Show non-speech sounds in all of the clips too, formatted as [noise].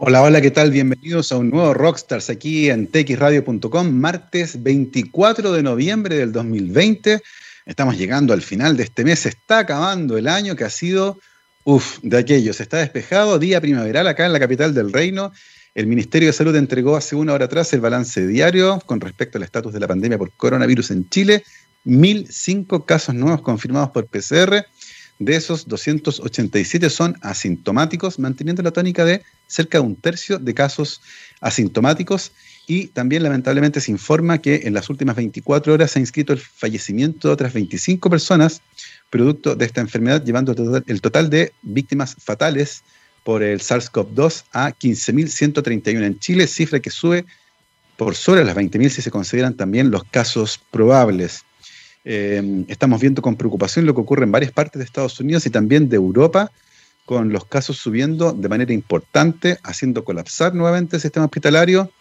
Hola, hola, ¿qué tal? Bienvenidos a un nuevo Rockstars aquí en txradio.com, martes 24 de noviembre del 2020. Estamos llegando al final de este mes, está acabando el año que ha sido, uff, de aquello. Se está despejado, día primaveral acá en la capital del reino. El Ministerio de Salud entregó hace una hora atrás el balance diario con respecto al estatus de la pandemia por coronavirus en Chile. 1.005 casos nuevos confirmados por PCR de esos, 287 son asintomáticos, manteniendo la tónica de cerca de un tercio de casos asintomáticos. Y también lamentablemente se informa que en las últimas 24 horas se ha inscrito el fallecimiento de otras 25 personas producto de esta enfermedad, llevando el total de víctimas fatales por el SARS-CoV-2 a 15.131 en Chile, cifra que sube por sobre las 20.000 si se consideran también los casos probables. Eh, estamos viendo con preocupación lo que ocurre en varias partes de Estados Unidos y también de Europa, con los casos subiendo de manera importante, haciendo colapsar nuevamente el sistema hospitalario.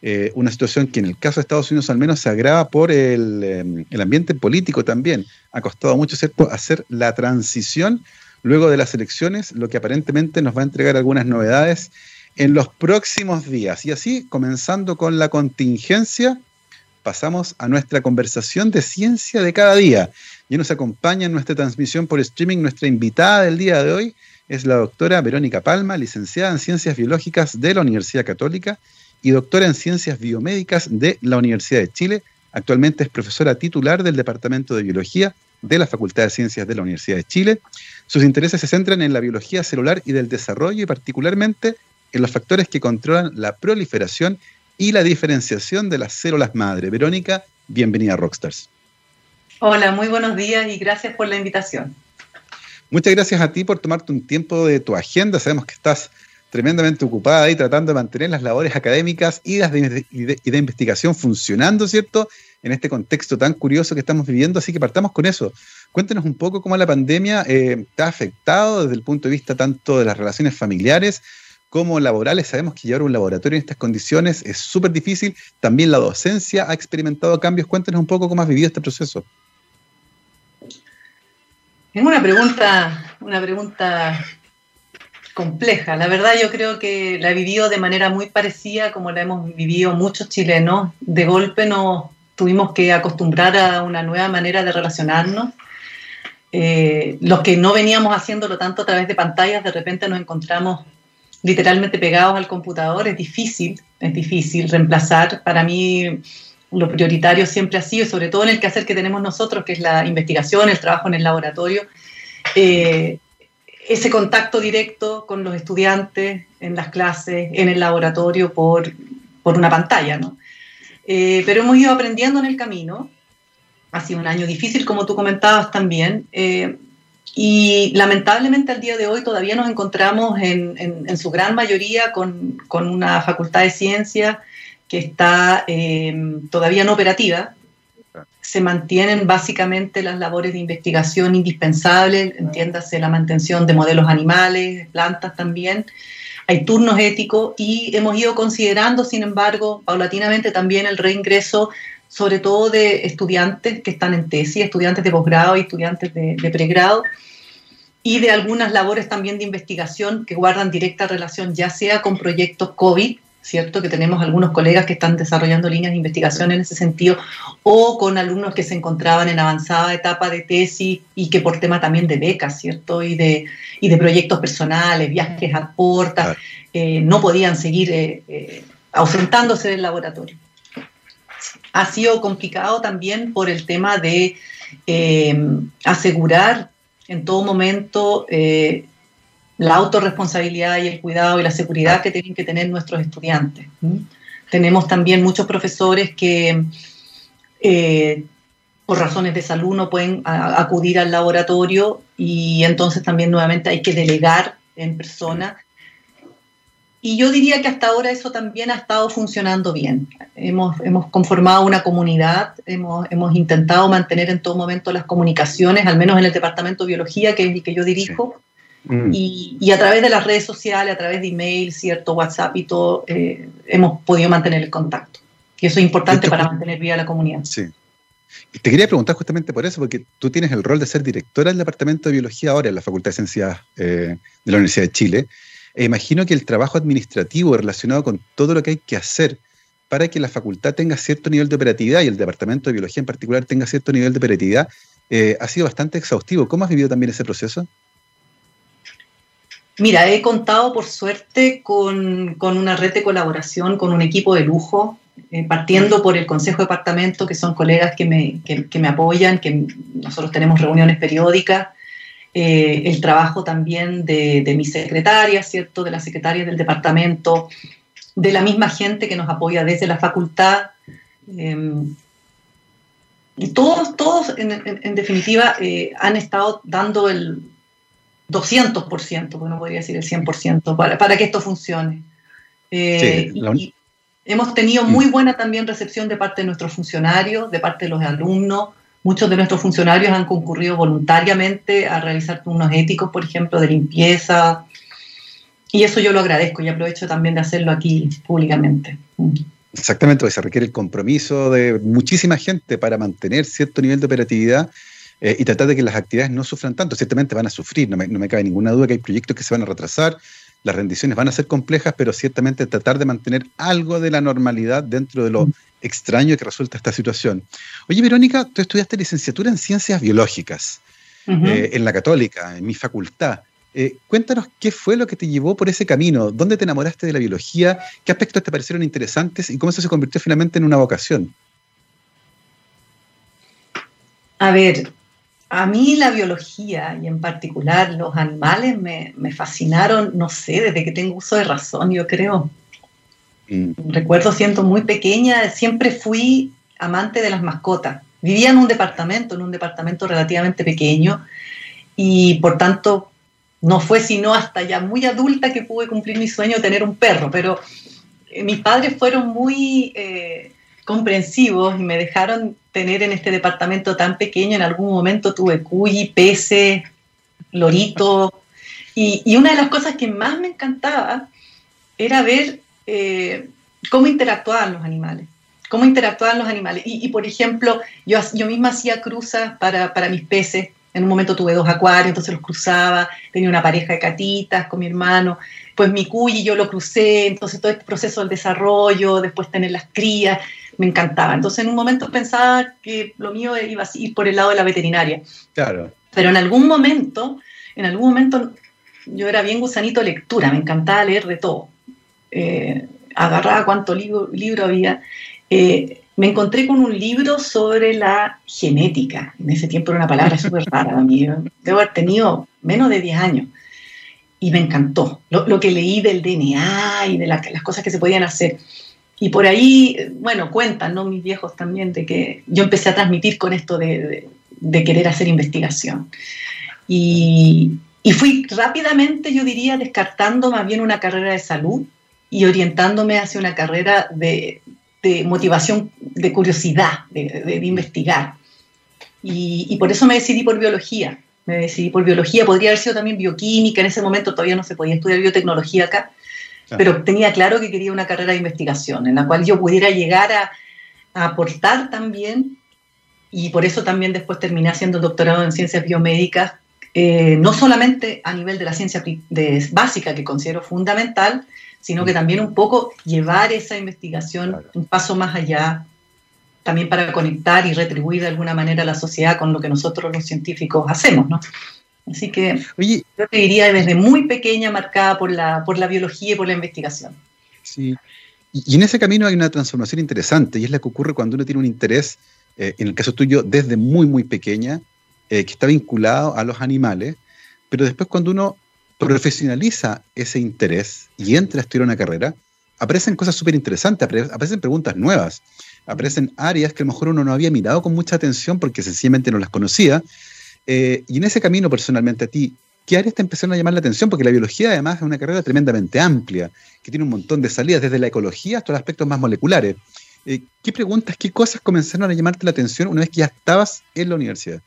Eh, una situación que en el caso de Estados Unidos al menos se agrava por el, eh, ambiente político también. Ha costado mucho hacer la transición luego de las elecciones, lo que aparentemente nos va a entregar algunas novedades en los próximos días. Y así, comenzando con la contingencia, pasamos a nuestra conversación de ciencia de cada día. Y nos acompaña en nuestra transmisión por streaming nuestra invitada del día de hoy, es la doctora Verónica Palma, licenciada en Ciencias Biológicas de la Universidad Católica y doctora en Ciencias Biomédicas de la Universidad de Chile. Actualmente es profesora titular del Departamento de Biología de la Facultad de Ciencias de la Universidad de Chile. Sus intereses se centran en la biología celular y del desarrollo y particularmente en los factores que controlan la proliferación y la diferenciación de las células madre. Verónica, bienvenida a Rockstars. Hola, muy buenos días y gracias por la invitación. Muchas gracias a ti por tomarte un tiempo de tu agenda. Sabemos que estás tremendamente ocupada ahí tratando de mantener las labores académicas y las de, de, investigación funcionando, ¿cierto? En este contexto tan curioso que estamos viviendo. Así que partamos con eso. Cuéntenos un poco cómo la pandemia eh, te ha afectado desde el punto de vista tanto de las relaciones familiares como laborales. Sabemos que llevar un laboratorio en estas condiciones es súper difícil. También la docencia ha experimentado cambios. Cuéntenos un poco cómo has vivido este proceso. Es una pregunta, una pregunta compleja. La verdad yo creo que la he vivido de manera muy parecida como la hemos vivido muchos chilenos. De golpe nos tuvimos que acostumbrar a una nueva manera de relacionarnos. Eh, los que no veníamos haciéndolo tanto a través de pantallas, de repente nos encontramos literalmente pegados al computador, es difícil, es difícil reemplazar. Para mí lo prioritario siempre ha sido, sobre todo en el quehacer que tenemos nosotros, que es la investigación, el trabajo en el laboratorio, eh, ese contacto directo con los estudiantes en las clases, en el laboratorio, por, por una pantalla. ¿no? Eh, pero hemos ido aprendiendo en el camino. Ha sido un año difícil, como tú comentabas también. Eh, y lamentablemente al día de hoy todavía nos encontramos en, en, su gran mayoría con, con, una facultad de ciencia que está eh, todavía no operativa. Se mantienen básicamente las labores de investigación indispensables, entiéndase la mantención de modelos animales, plantas también. Hay turnos éticos y hemos ido considerando, sin embargo, paulatinamente también el reingreso sobre todo de estudiantes que están en tesis, estudiantes de posgrado y estudiantes de, de, pregrado, y de algunas labores también de investigación que guardan directa relación ya sea con proyectos COVID, ¿cierto? Que tenemos algunos colegas que están desarrollando líneas de investigación en ese sentido, o con alumnos que se encontraban en avanzada etapa de tesis y que por tema también de becas, ¿cierto? Y de, y de proyectos personales, viajes a porta, eh, no podían seguir eh, eh, ausentándose del laboratorio ha sido complicado también por el tema de eh, asegurar en todo momento eh, la autorresponsabilidad y el cuidado y la seguridad que tienen que tener nuestros estudiantes. Tenemos también muchos profesores que eh, por razones de salud no pueden acudir al laboratorio y entonces también nuevamente hay que delegar en persona y yo diría que hasta ahora eso también ha estado funcionando bien. Hemos, hemos conformado una comunidad, hemos, hemos, intentado mantener en todo momento las comunicaciones, al menos en el departamento de biología, que es el que yo dirijo, sí. mm. y, y, a través de las redes sociales, a través de email, cierto, WhatsApp y todo, eh, hemos podido mantener el contacto. Y eso es importante para mantener viva la comunidad. Sí. Te quería preguntar justamente por eso, porque tú tienes el rol de ser directora del Departamento de Biología ahora en la Facultad de Ciencias eh, de la Universidad de Chile. E imagino que el trabajo administrativo relacionado con todo lo que hay que hacer para que la facultad tenga cierto nivel de operatividad y el departamento de biología en particular tenga cierto nivel de operatividad eh, ha sido bastante exhaustivo. ¿Cómo has vivido también ese proceso? Mira, he contado por suerte con, una red de colaboración, con un equipo de lujo, eh, partiendo por el Consejo de Departamento, que son colegas que me, me apoyan, que nosotros tenemos reuniones periódicas, eh, el trabajo también de, de mis secretarias, ¿cierto? De las secretarias del departamento, de la misma gente que nos apoya desde la facultad. Em, y todos, todos en, definitiva, eh, han estado dando el 200%, porque no podría decir el 100%, para, para que esto funcione. Eh, y, hemos tenido muy mm. buena también recepción de parte de nuestros funcionarios, de parte de los alumnos. Muchos de nuestros funcionarios han concurrido voluntariamente a realizar turnos éticos, por ejemplo, de limpieza. Y eso yo lo agradezco y aprovecho también de hacerlo aquí públicamente. Exactamente, porque se requiere el compromiso de muchísima gente para mantener cierto nivel de operatividad eh, y tratar de que las actividades no sufran tanto. Ciertamente van a sufrir, no me, cabe ninguna duda que hay proyectos que se van a retrasar, las rendiciones van a ser complejas, pero ciertamente tratar de mantener algo de la normalidad dentro de lo extraño que resulta esta situación. Oye, Verónica, tú estudiaste licenciatura en ciencias biológicas eh, en la Católica, en mi facultad. Eh, cuéntanos qué fue lo que te llevó por ese camino, dónde te enamoraste de la biología, qué aspectos te parecieron interesantes y cómo eso se convirtió finalmente en una vocación. A ver, a mí la biología y en particular los animales me, fascinaron, no sé, desde que tengo uso de razón, yo creo. Mm. Recuerdo siendo muy pequeña, siempre fui amante de las mascotas. Vivía en un departamento, en un departamento relativamente pequeño y por tanto no fue sino hasta ya muy adulta que pude cumplir mi sueño de tener un perro, pero eh, mis padres fueron muy eh, comprensivos y me dejaron tener en este departamento tan pequeño. En algún momento tuve cuyi, peces, lorito. Y, una de las cosas que más me encantaba era ver eh, cómo interactuaban los animales. Cómo interactuaban los animales. Y, por ejemplo, yo, yo misma hacía cruzas para, para mis peces en un momento tuve dos acuarios, entonces los cruzaba, tenía una pareja de catitas con mi hermano, pues mi cuyi yo lo crucé, entonces todo este proceso del desarrollo, después tener las crías, me encantaba. Entonces en un momento pensaba que lo mío iba a ir por el lado de la veterinaria. Claro. Pero en algún momento, en algún momento yo era bien gusanito de lectura, me encantaba leer de todo. Eh, agarraba cuánto libro, libro había. Eh, me encontré con un libro sobre la genética. En ese tiempo era una palabra [laughs] súper rara a mí. Debo haber tenido menos de 10 años. Y me encantó lo, que leí del DNA y de las cosas que se podían hacer. Y por ahí, bueno, cuentan, ¿no? Mis viejos también, de que yo empecé a transmitir con esto de, querer hacer investigación. Y, y fui rápidamente, yo diría, descartando más bien una carrera de salud y orientándome hacia una carrera de, de motivación, de curiosidad, de, investigar. Y, por eso me decidí por biología. Me decidí por biología, podría haber sido también bioquímica, en ese momento todavía no se podía estudiar biotecnología acá, pero tenía claro que quería una carrera de investigación en la cual yo pudiera llegar a, aportar también, y por eso también después terminé haciendo el doctorado en ciencias biomédicas, eh, no solamente a nivel de la ciencia básica, que considero fundamental, sino que también un poco llevar esa investigación un paso más allá, también para conectar y retribuir de alguna manera a la sociedad con lo que nosotros los científicos hacemos, ¿no? Así que yo te diría desde muy pequeña marcada por la, por la biología y por la investigación. Sí, y en ese camino hay una transformación interesante y es la que ocurre cuando uno tiene un interés, eh, en el caso tuyo, desde muy, muy pequeña, eh, que está vinculado a los animales, pero después cuando uno profesionaliza ese interés y entra a estudiar una carrera, aparecen cosas súper interesantes, aparecen preguntas nuevas, aparecen áreas que a lo mejor uno no había mirado con mucha atención porque sencillamente no las conocía. Eh, y en ese camino, personalmente, a ti, ¿qué áreas te empezaron a llamar la atención? Porque la biología, además, es una carrera tremendamente amplia, que tiene un montón de salidas, desde la ecología hasta los aspectos más moleculares. Eh, ¿Qué preguntas, qué cosas comenzaron a llamarte la atención una vez que ya estabas en la universidad?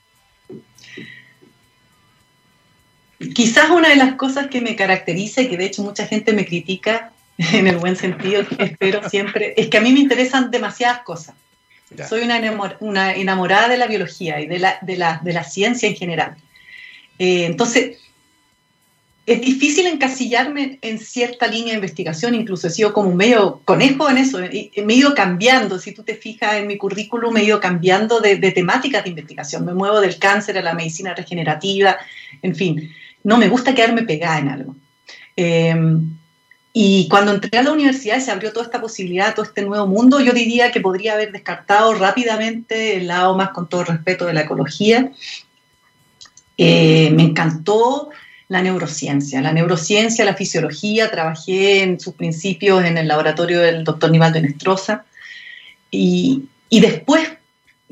Quizás una de las cosas que me caracteriza y que de hecho mucha gente me critica [laughs] en el buen sentido, espero siempre, es que a mí me interesan demasiadas cosas. Soy una, enamorada de la biología y de la, ciencia en general. Eh, entonces, es difícil encasillarme en cierta línea de investigación, incluso he sido como medio conejo en eso, me he ido cambiando, si tú te fijas en mi currículum, me he ido cambiando de, temáticas de investigación, me muevo del cáncer a la medicina regenerativa, en fin, no me gusta quedarme pegada en algo. Em, y cuando entré a la universidad se abrió toda esta posibilidad, todo este nuevo mundo, yo diría que podría haber descartado rápidamente el lado más con todo respeto de la ecología. Eh, me encantó la neurociencia. La neurociencia, la fisiología, trabajé en sus principios en el laboratorio del doctor Nivaldo Nestroza y, y después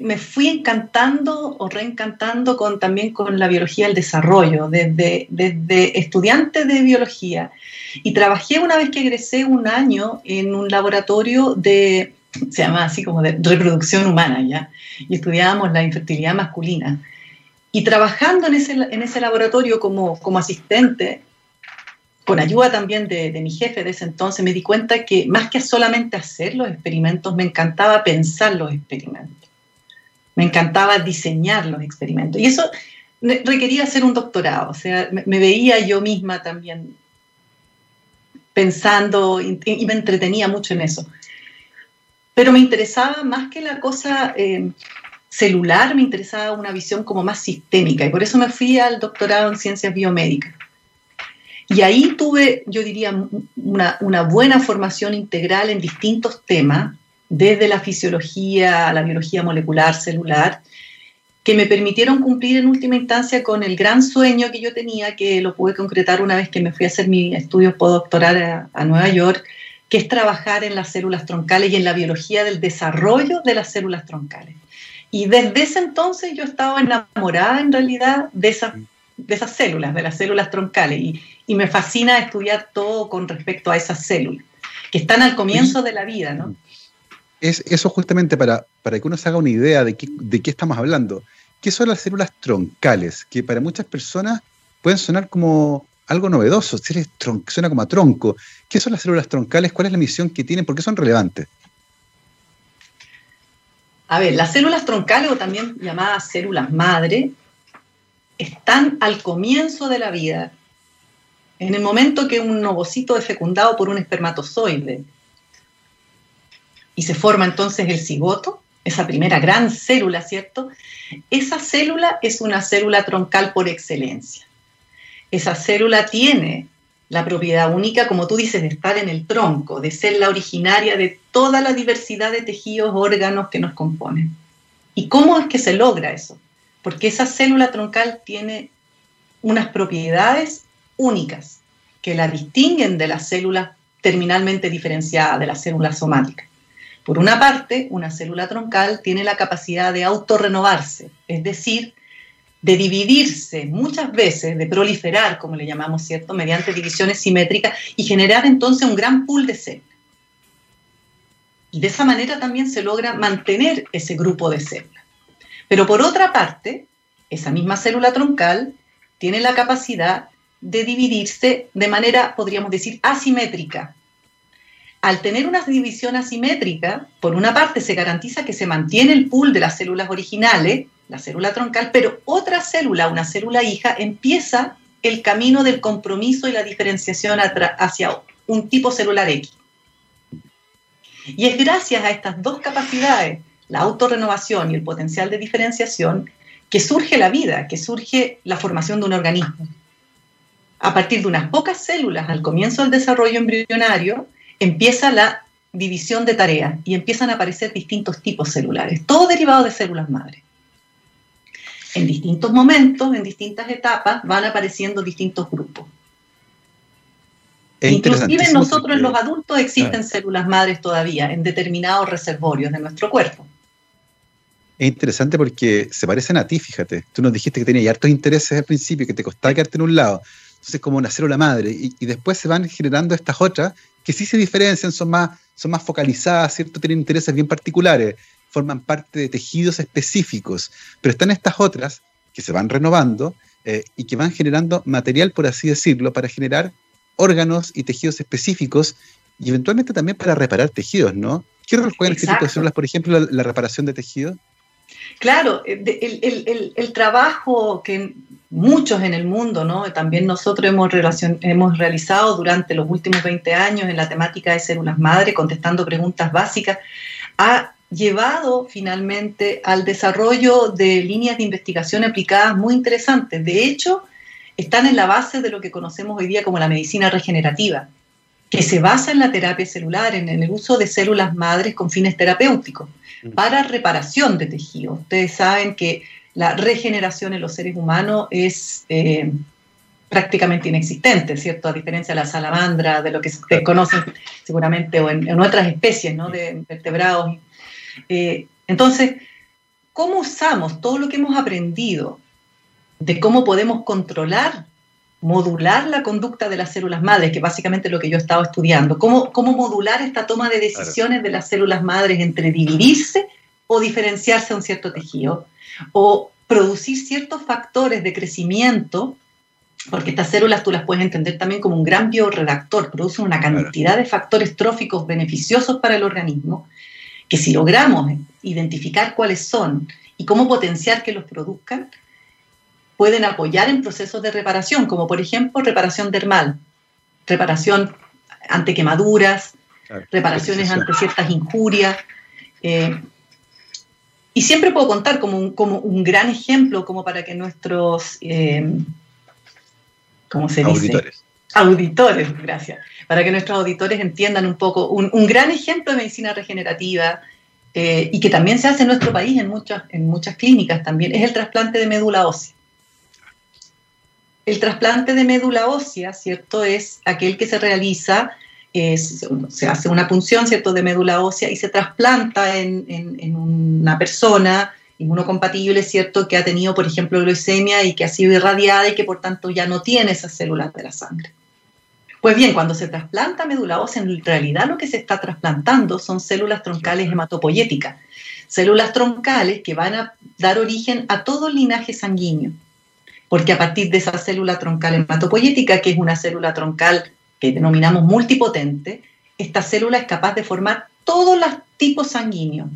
me fui encantando o reencantando con, también con la biología del desarrollo, desde, desde estudiante de biología. Y trabajé una vez que egresé un año en un laboratorio de, se llama así como de reproducción humana, ¿ya? Y estudiábamos la infertilidad masculina. Y trabajando en ese, en ese laboratorio como, como asistente, con ayuda también de, de, mi jefe de ese entonces, me di cuenta que más que solamente hacer los experimentos, me encantaba pensar los experimentos. Me encantaba diseñar los experimentos. Y eso requería hacer un doctorado. O sea, me, veía yo misma también pensando y, me entretenía mucho en eso. Pero me interesaba más que la cosa... Eh, celular, me interesaba una visión como más sistémica y por eso me fui al doctorado en ciencias biomédicas. Y ahí tuve, yo diría, una, una buena formación integral en distintos temas, desde la fisiología a la biología molecular, celular, que me permitieron cumplir en última instancia con el gran sueño que yo tenía, que lo pude concretar una vez que me fui a hacer mi estudio postdoctoral a, Nueva York, que es trabajar en las células troncales y en la biología del desarrollo de las células troncales. Y desde ese entonces yo estaba enamorada en realidad de esas, de esas células, de las células troncales, y, y me fascina estudiar todo con respecto a esas células, que están al comienzo de la vida, ¿no? Es eso justamente para, para que uno se haga una idea de qué, de qué estamos hablando. ¿Qué son las células troncales? Que para muchas personas pueden sonar como algo novedoso, suena como a tronco. ¿Qué son las células troncales? ¿Cuál es la misión que tienen? ¿Por qué son relevantes? A ver, las células troncales o también llamadas células madre están al comienzo de la vida, en el momento que un ovocito es fecundado por un espermatozoide y se forma entonces el cigoto, esa primera gran célula, ¿cierto? Esa célula es una célula troncal por excelencia. Esa célula tiene la propiedad única, como tú dices, de estar en el tronco, de ser la originaria de toda la diversidad de tejidos, órganos que nos componen. ¿Y cómo es que se logra eso? Porque esa célula troncal tiene unas propiedades únicas que la distinguen de las células terminalmente diferenciadas, de las células somáticas. Por una parte, una célula troncal tiene la capacidad de autorrenovarse, es decir, de dividirse muchas veces, de proliferar, como le llamamos, ¿cierto?, mediante divisiones simétricas y generar entonces un gran pool de células. Y de esa manera también se logra mantener ese grupo de células. Pero por otra parte, esa misma célula troncal tiene la capacidad de dividirse de manera, podríamos decir, asimétrica. Al tener una división asimétrica, por una parte se garantiza que se mantiene el pool de las células originales, la célula troncal, pero otra célula, una célula hija, empieza el camino del compromiso y la diferenciación hacia un tipo celular X. Y es gracias a estas dos capacidades, la autorrenovación y el potencial de diferenciación, que surge la vida, que surge la formación de un organismo. A partir de unas pocas células al comienzo del desarrollo embrionario, empieza la división de tareas y empiezan a aparecer distintos tipos celulares, todo derivado de células madres en distintos momentos, en distintas etapas, van apareciendo distintos grupos. Inclusive nosotros en los adultos existen células madres todavía en determinados reservorios de nuestro cuerpo. Es interesante porque se parecen a ti, fíjate. Tú nos dijiste que tenías hartos intereses al principio, que te costaba quedarte en un lado. Entonces, como una célula madre. Y, y, después se van generando estas otras que sí se diferencian, son más, son más focalizadas, ¿cierto? Tienen intereses bien particulares forman parte de tejidos específicos, pero están estas otras que se van renovando eh, y que van generando material, por así decirlo, para generar órganos y tejidos específicos y eventualmente también para reparar tejidos, ¿no? ¿Qué rol juegan este tipo de células, por ejemplo, la, reparación de tejidos? Claro, el, el, trabajo que muchos en el mundo, también nosotros hemos, hemos realizado durante los últimos 20 años en la temática de células madre, contestando preguntas básicas, ha llevado finalmente al desarrollo de líneas de investigación aplicadas muy interesantes. De hecho, están en la base de lo que conocemos hoy día como la medicina regenerativa, que se basa en la terapia celular, en el uso de células madres con fines terapéuticos. Para reparación de tejido. Ustedes saben que la regeneración en los seres humanos es eh, prácticamente inexistente, ¿cierto? A diferencia de la salamandra, de lo que se conocen seguramente, o en, otras especies, ¿no? De vertebrados. Eh, entonces, ¿cómo usamos todo lo que hemos aprendido de cómo podemos controlar, modular la conducta de las células madres, que básicamente es lo que yo he estado estudiando, cómo, cómo modular esta toma de decisiones de las células madres entre dividirse o diferenciarse a un cierto tejido, o producir ciertos factores de crecimiento, porque estas células tú las puedes entender también como un gran bioredactor, producen una cantidad de factores tróficos beneficiosos para el organismo, que si logramos identificar cuáles son y cómo potenciar que los produzcan, pueden apoyar en procesos de reparación, como por ejemplo reparación dermal, reparación ante quemaduras, reparaciones ante ciertas injurias. Eh, y siempre puedo contar como un, como un, gran ejemplo, como para que nuestros, eh, ¿cómo se dice? Auditores. Auditores, gracias. Para que nuestros auditores entiendan un poco, un, gran ejemplo de medicina regenerativa eh, y que también se hace en nuestro país en muchas, en muchas clínicas también, es el trasplante de médula ósea. El trasplante de médula ósea, ¿cierto? Es aquel que se realiza, se hace una punción, ¿cierto?, de médula ósea y se trasplanta en, una persona inmunocompatible, ¿cierto?, que ha tenido, por ejemplo, leucemia y que ha sido irradiada y que por tanto ya no tiene esas células de la sangre. Pues bien, cuando se trasplanta médula ósea, en realidad lo que se está trasplantando son células troncales hematopoyéticas, células troncales que van a dar origen a todo el linaje sanguíneo porque a partir de esa célula troncal hematopoyética, que es una célula troncal que denominamos multipotente, esta célula es capaz de formar todos los tipos sanguíneos,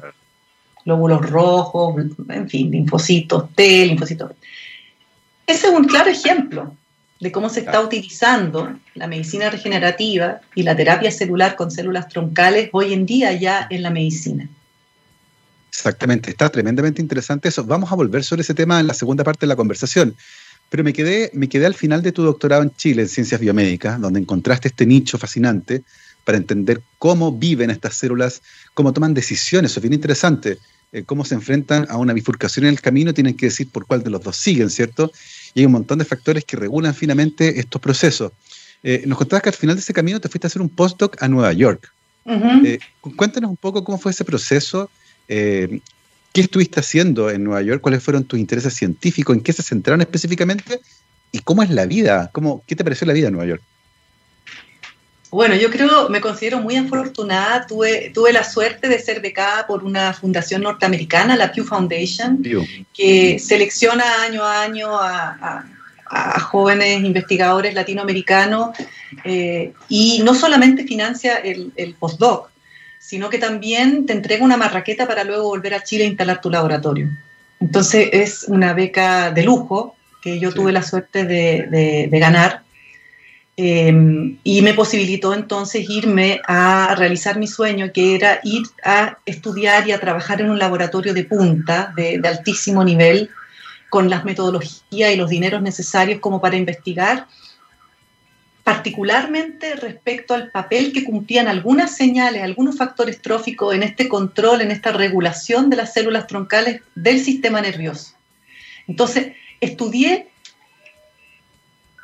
glóbulos rojos, en fin, linfocitos T, linfocitos. Ese es un claro ejemplo de cómo se está utilizando la medicina regenerativa y la terapia celular con células troncales hoy en día ya en la medicina. Exactamente, está tremendamente interesante eso. Vamos a volver sobre ese tema en la segunda parte de la conversación. Pero me quedé, me quedé al final de tu doctorado en Chile, en ciencias biomédicas, donde encontraste este nicho fascinante para entender cómo viven estas células, cómo toman decisiones. Eso es bien interesante. Eh, cómo se enfrentan a una bifurcación en el camino, tienen que decir por cuál de los dos siguen, ¿cierto? Y hay un montón de factores que regulan finamente estos procesos. Eh, nos contabas que al final de ese camino te fuiste a hacer un postdoc a Nueva York. Eh, cuéntanos un poco cómo fue ese proceso, ¿Qué estuviste haciendo en Nueva York? ¿Cuáles fueron tus intereses científicos? ¿En qué se centraron específicamente? ¿Y cómo es la vida? ¿Cómo, ¿Qué te pareció la vida en Nueva York? Bueno, yo creo, me considero muy afortunada. Tuve, tuve la suerte de ser becada por una fundación norteamericana, la Pew Foundation, que selecciona año a año a, jóvenes investigadores latinoamericanos eh, y no solamente financia el, el postdoc, sino que también te entrega una marraqueta para luego volver a Chile e instalar tu laboratorio. Entonces es una beca de lujo que yo tuve la suerte de, ganar em, y me posibilitó entonces irme a realizar mi sueño, que era ir a estudiar y a trabajar en un laboratorio de punta, de, de altísimo nivel, con las metodologías y los dineros necesarios como para investigar particularmente respecto al papel que cumplían algunas señales, algunos factores tróficos en este control, en esta regulación de las células troncales del sistema nervioso. Entonces, estudié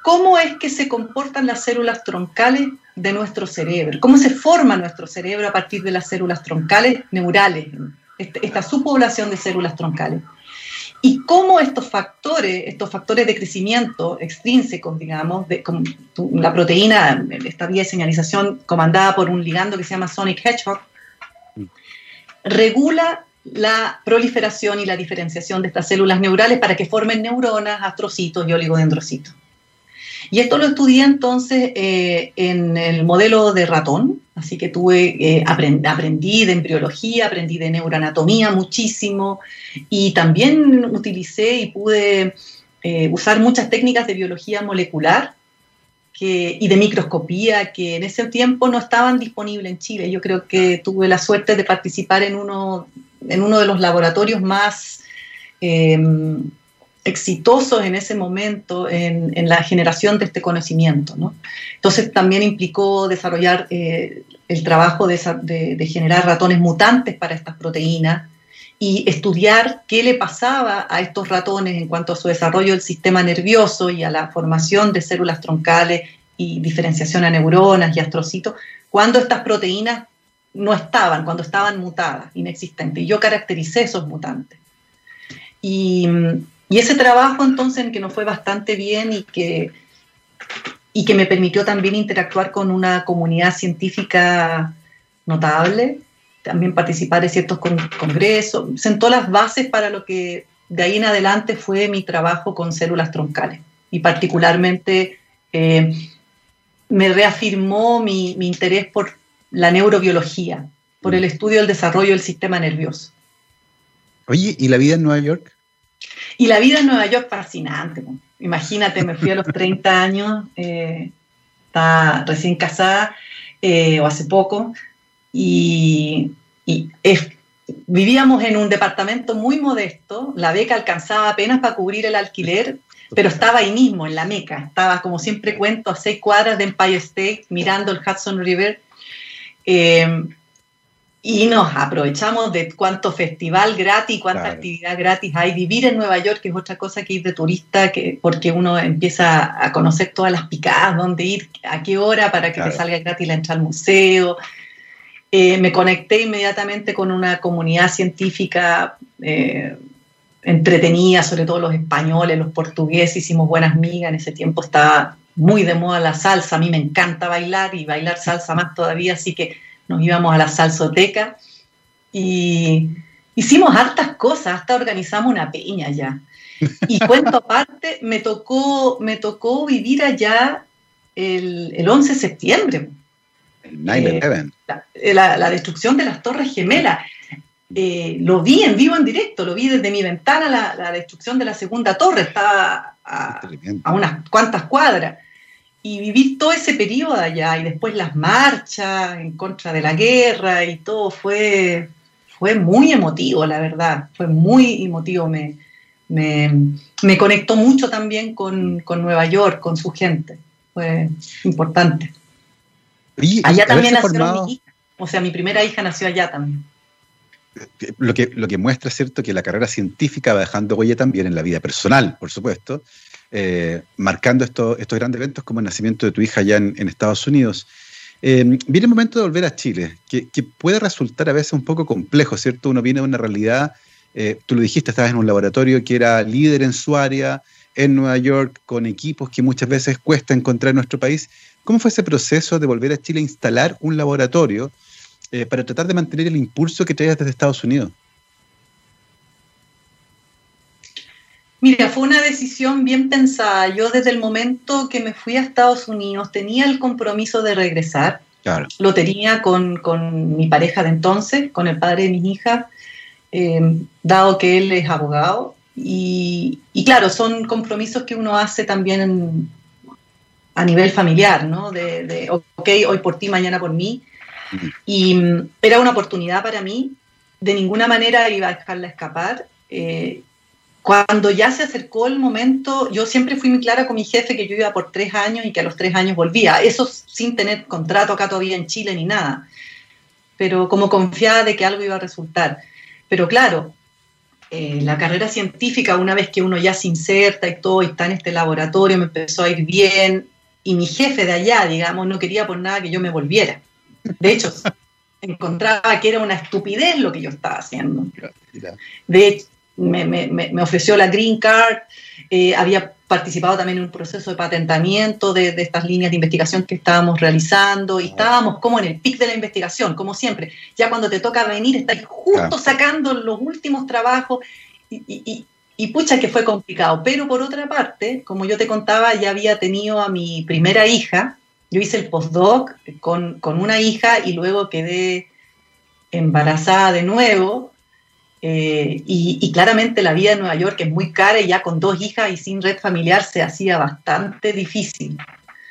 cómo es que se comportan las células troncales de nuestro cerebro, cómo se forma nuestro cerebro a partir de las células troncales neurales, este, esta subpoblación de células troncales y cómo estos factores, estos factores de crecimiento extrínsecos, digamos, de, la proteína, esta vía de señalización comandada por un ligando que se llama Sonic Hedgehog, regula la proliferación y la diferenciación de estas células neurales para que formen neuronas, astrocitos y oligodendrocitos. Y esto lo estudié entonces eh, en el modelo de ratón, así que tuve, eh, aprendí de embriología, aprendí de neuroanatomía muchísimo y también utilicé y pude eh, usar muchas técnicas de biología molecular y de microscopía que en ese tiempo no estaban disponibles en Chile. Yo creo que tuve la suerte de participar en uno, en uno de los laboratorios más em, exitosos en ese momento en, la generación de este conocimiento. Entonces también implicó desarrollar eh, el trabajo de, de, generar ratones mutantes para estas proteínas y estudiar qué le pasaba a estos ratones en cuanto a su desarrollo del sistema nervioso y a la formación de células troncales y diferenciación a neuronas y astrocitos, cuando estas proteínas no estaban, cuando estaban mutadas, inexistentes. Y yo caractericé esos mutantes. Y, y ese trabajo entonces en que nos fue bastante bien y que, y que me permitió también interactuar con una comunidad científica notable, también participar en ciertos congresos, sentó las bases para lo que de ahí en adelante fue mi trabajo con células troncales y particularmente eh, me reafirmó mi, interés por la neurobiología, por el estudio del desarrollo del sistema nervioso. Oye, ¿y la vida en Nueva York? Y la vida en Nueva York fascinante. Imagínate, me fui a los 30 años, eh, estaba recién casada eh, o hace poco, y, vivíamos en un departamento muy modesto, la beca alcanzaba apenas para cubrir el alquiler, pero estaba ahí mismo, en la Meca, estaba como siempre cuento a seis cuadras de Empire State, mirando el Hudson River. Eh, y nos aprovechamos de cuánto festival gratis, cuánta actividad gratis hay. Vivir en Nueva York, que es otra cosa que ir de turista, que, porque uno empieza a conocer todas las picadas, dónde ir, a qué hora para que te salga gratis la entrada al museo. Eh, me conecté inmediatamente con una comunidad científica eh, entretenida, sobre todo los españoles, los portugueses, hicimos buenas migas, en ese tiempo estaba muy de moda la salsa, a mí me encanta bailar y bailar salsa más todavía, así que nos íbamos a la salsoteca y hicimos hartas cosas, hasta organizamos una peña ya. Y [laughs] cuento aparte, me tocó, me tocó vivir allá el, el 11 de septiembre. El 9-11. Eh, la, destrucción de las Torres Gemelas. Eh, lo vi en vivo, en directo, lo vi desde mi ventana, la, la destrucción de la segunda torre, estaba a, a, unas cuantas cuadras. Y vivir todo ese periodo allá y después las marchas en contra de la guerra y todo fue, fue muy emotivo, la verdad, fue muy emotivo, me, me, me conectó mucho también con, con Nueva York, con su gente, fue importante allá también nació mi hija. O sea, mi primera hija nació allá también. Lo que, lo que muestra, ¿cierto?, que la carrera científica va dejando huella también en la vida personal, por supuesto, eh, marcando estos, grandes eventos como el nacimiento de tu hija allá en, Estados Unidos. Eh, viene el momento de volver a Chile, que, puede resultar a veces un poco complejo, ¿cierto? Uno viene de una realidad, eh, tú lo dijiste, estabas en un laboratorio que era líder en su área, en Nueva York, con equipos que muchas veces cuesta encontrar en nuestro país, ¿Cómo fue ese proceso de volver a Chile a instalar un laboratorio eh, para tratar de mantener el impulso que traías desde Estados Unidos? Mira, fue una decisión bien pensada. Yo desde el momento que me fui a Estados Unidos tenía el compromiso de regresar. Claro. Lo tenía con, mi pareja de entonces, con el padre de mis hijas, eh, dado que él es abogado. Y, y, claro, son compromisos que uno hace también en, a nivel familiar, ¿no? De, de, ok, hoy por ti, mañana por mí. Y mm, era una oportunidad para mí, de ninguna manera iba a dejarla escapar. Eh, cuando ya se acercó el momento, yo siempre fui muy clara con mi jefe que yo iba por tres años y que a los tres años volvía. Eso sin tener contrato acá todavía en Chile ni nada. Pero como confiada de que algo iba a resultar. Pero claro, eh, la carrera científica, una vez que uno ya se inserta y todo, y está en este laboratorio, me empezó a ir bien, y mi jefe de allá, digamos, no quería por nada que yo me volviera. De hecho, encontraba que era una estupidez lo que yo estaba haciendo. De hecho, me, ofreció la Green Card, eh, había participado también en un proceso de patentamiento de, estas líneas de investigación que estábamos realizando y estábamos como en el pic de la investigación, como siempre. Ya cuando te toca venir, estás justo sacando los últimos trabajos y, y pucha que fue complicado. Pero por otra parte, como yo te contaba, ya había tenido a mi primera hija. Yo hice el postdoc con, con una hija y luego quedé embarazada de nuevo. Eh, y, claramente la vida en Nueva York es muy cara y ya con dos hijas y sin red familiar se hacía bastante difícil.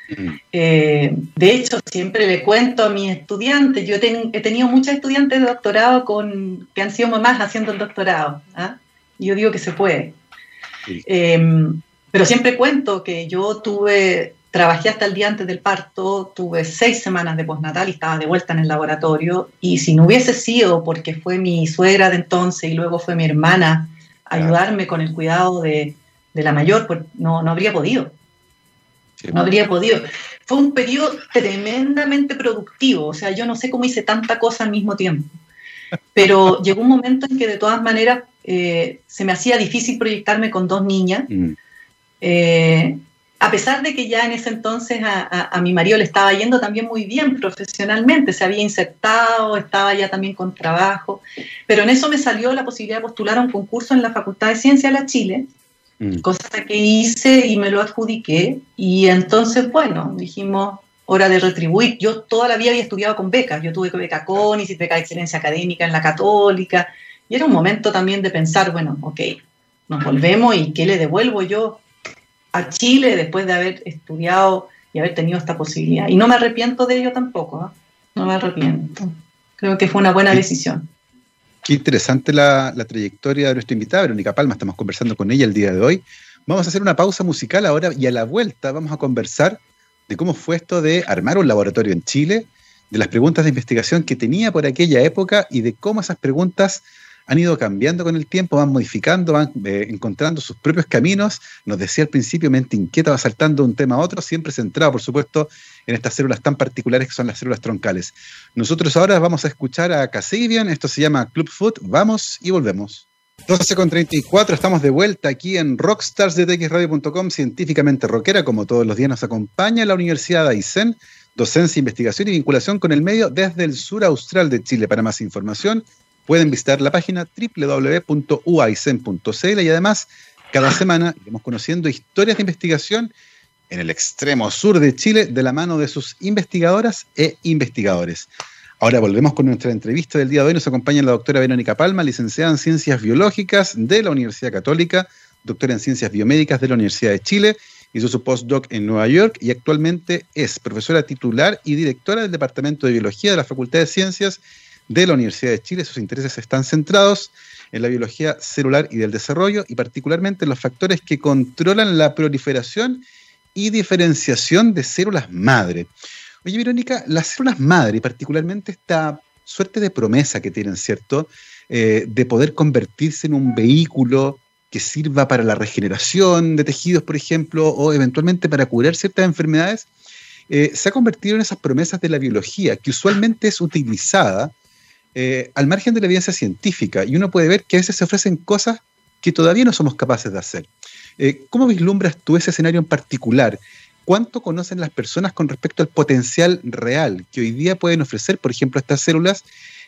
Mm. Eh, de hecho, siempre le cuento a mis estudiantes, yo he, tenido muchas estudiantes de doctorado con, que han sido mamás haciendo el doctorado. ¿ah? Yo digo que se puede. Em, pero siempre cuento que yo tuve Trabajé hasta el día antes del parto, tuve seis semanas de postnatal y estaba de vuelta en el laboratorio. Y si no hubiese sido porque fue mi suegra de entonces y luego fue mi hermana ayudarme con el cuidado de, la mayor, pues no, no habría podido. No habría podido. Fue un periodo tremendamente productivo. O sea, yo no sé cómo hice tanta cosa al mismo tiempo. Pero [laughs] llegó un momento en que de todas maneras eh, se me hacía difícil proyectarme con dos niñas. Mm. Eh, a pesar de que ya en ese entonces a, mi marido le estaba yendo también muy bien profesionalmente, se había insertado, estaba ya también con trabajo, pero en eso me salió la posibilidad de postular a un concurso en la Facultad de Ciencias de la Chile, mm. cosa que hice y me lo adjudiqué, y entonces, bueno, dijimos, hora de retribuir. Yo toda la vida había estudiado con becas, yo tuve beca CONIS y beca de excelencia académica en la católica, y era un momento también de pensar, bueno, ok, nos volvemos y ¿qué le devuelvo yo a Chile después de haber estudiado y haber tenido esta posibilidad. Y no me arrepiento de ello tampoco, ¿ah? no me arrepiento. Creo que fue una buena decisión. Qué interesante la, trayectoria de nuestra invitada, Verónica Palma, estamos conversando con ella el día de hoy. Vamos a hacer una pausa musical ahora y a la vuelta vamos a conversar de cómo fue esto de armar un laboratorio en Chile, de las preguntas de investigación que tenía por aquella época y de cómo esas preguntas han ido cambiando con el tiempo, van modificando, van eh, encontrando sus propios caminos. Nos decía al principio, mente inquieta, va saltando de un tema a otro, siempre centrado, por supuesto, en estas células tan particulares que son las células troncales. Nosotros ahora vamos a escuchar a Casabian, esto se llama Club Food, vamos y volvemos. 12 con 34, estamos de vuelta aquí en Rockstars científicamente rockera, como todos los días nos acompaña la Universidad de Aysén, docencia, investigación y vinculación con el medio desde el sur austral de Chile. Para más información, pueden visitar la página www.uaicen.cl y además cada semana iremos conociendo historias de investigación en el extremo sur de Chile de la mano de sus investigadoras e investigadores. Ahora volvemos con nuestra entrevista del día de hoy. Nos acompaña la doctora Verónica Palma, licenciada en Ciencias Biológicas de la Universidad Católica, doctora en Ciencias Biomédicas de la Universidad de Chile, hizo su postdoc en Nueva York y actualmente es profesora titular y directora del Departamento de Biología de la Facultad de Ciencias de la Universidad de Chile. Sus intereses están centrados en la biología celular y del desarrollo y particularmente en los factores que controlan la proliferación y diferenciación de células madre. Oye, Verónica, las células madre y particularmente esta suerte de promesa que tienen, ¿cierto? Eh, de poder convertirse en un vehículo que sirva para la regeneración de tejidos, por ejemplo, o eventualmente para curar ciertas enfermedades, eh, se ha convertido en esas promesas de la biología que usualmente es utilizada eh, al margen de la evidencia científica y uno puede ver que a veces se ofrecen cosas que todavía no somos capaces de hacer. Eh, ¿Cómo vislumbras tú ese escenario en particular? ¿Cuánto conocen las personas con respecto al potencial real que hoy día pueden ofrecer, por ejemplo, estas células?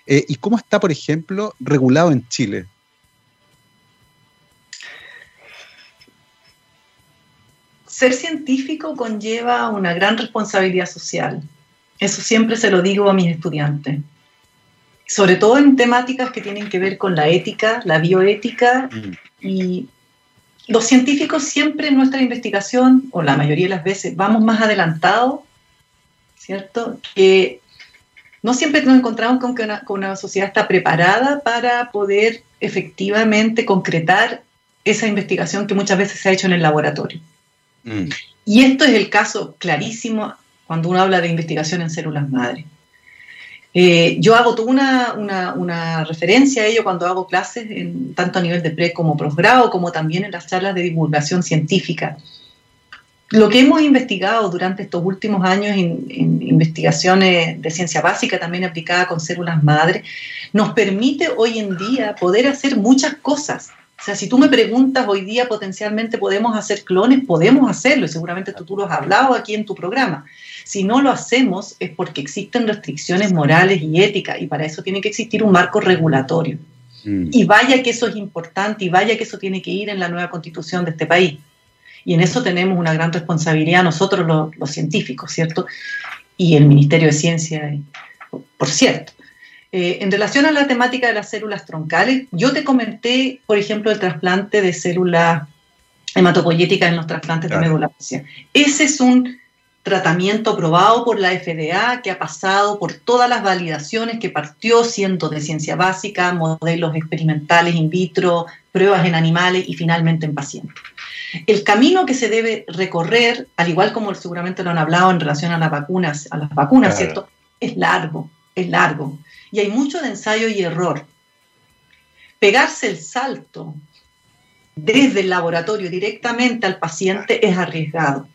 Eh, ¿Y cómo está, por ejemplo, regulado en Chile? Ser científico conlleva una gran responsabilidad social. Eso siempre se lo digo a mis estudiantes sobre todo en temáticas que tienen que ver con la ética, la bioética, mm. y los científicos siempre en nuestra investigación, o la mayoría de las veces, vamos más adelantados, ¿cierto? Que no siempre nos encontramos con que una, sociedad está preparada para poder efectivamente concretar esa investigación que muchas veces se ha hecho en el laboratorio. Mm. Y esto es el caso clarísimo cuando uno habla de investigación en células madre. Eh, yo hago toda una, referencia a ello cuando hago clases, en, tanto a nivel de pre como posgrado, como también en las charlas de divulgación científica. Lo que hemos investigado durante estos últimos años en, investigaciones de ciencia básica, también aplicada con células madre, nos permite hoy en día poder hacer muchas cosas. O sea, si tú me preguntas hoy día potencialmente podemos hacer clones, podemos hacerlo, y seguramente tú, tú lo has hablado aquí en tu programa. Si no lo hacemos es porque existen restricciones morales y éticas y para eso tiene que existir un marco regulatorio. Mm. Y vaya que eso es importante y vaya que eso tiene que ir en la nueva constitución de este país. Y en eso tenemos una gran responsabilidad nosotros los, científicos, ¿cierto? Y el Ministerio de Ciencia, por cierto. Eh, en relación a la temática de las células troncales, yo te comenté, por ejemplo, el trasplante de células hematopoyéticas en los trasplantes de médula Ese es un tratamiento aprobado por la FDA que ha pasado por todas las validaciones que partió siendo de ciencia básica, modelos experimentales in vitro, pruebas en animales y finalmente en pacientes. El camino que se debe recorrer, al igual como seguramente lo han hablado en relación a las vacunas, a las vacunas, ¿cierto? Es largo, es largo. Y hay mucho de ensayo y error. Pegarse el salto desde el laboratorio directamente al paciente es arriesgado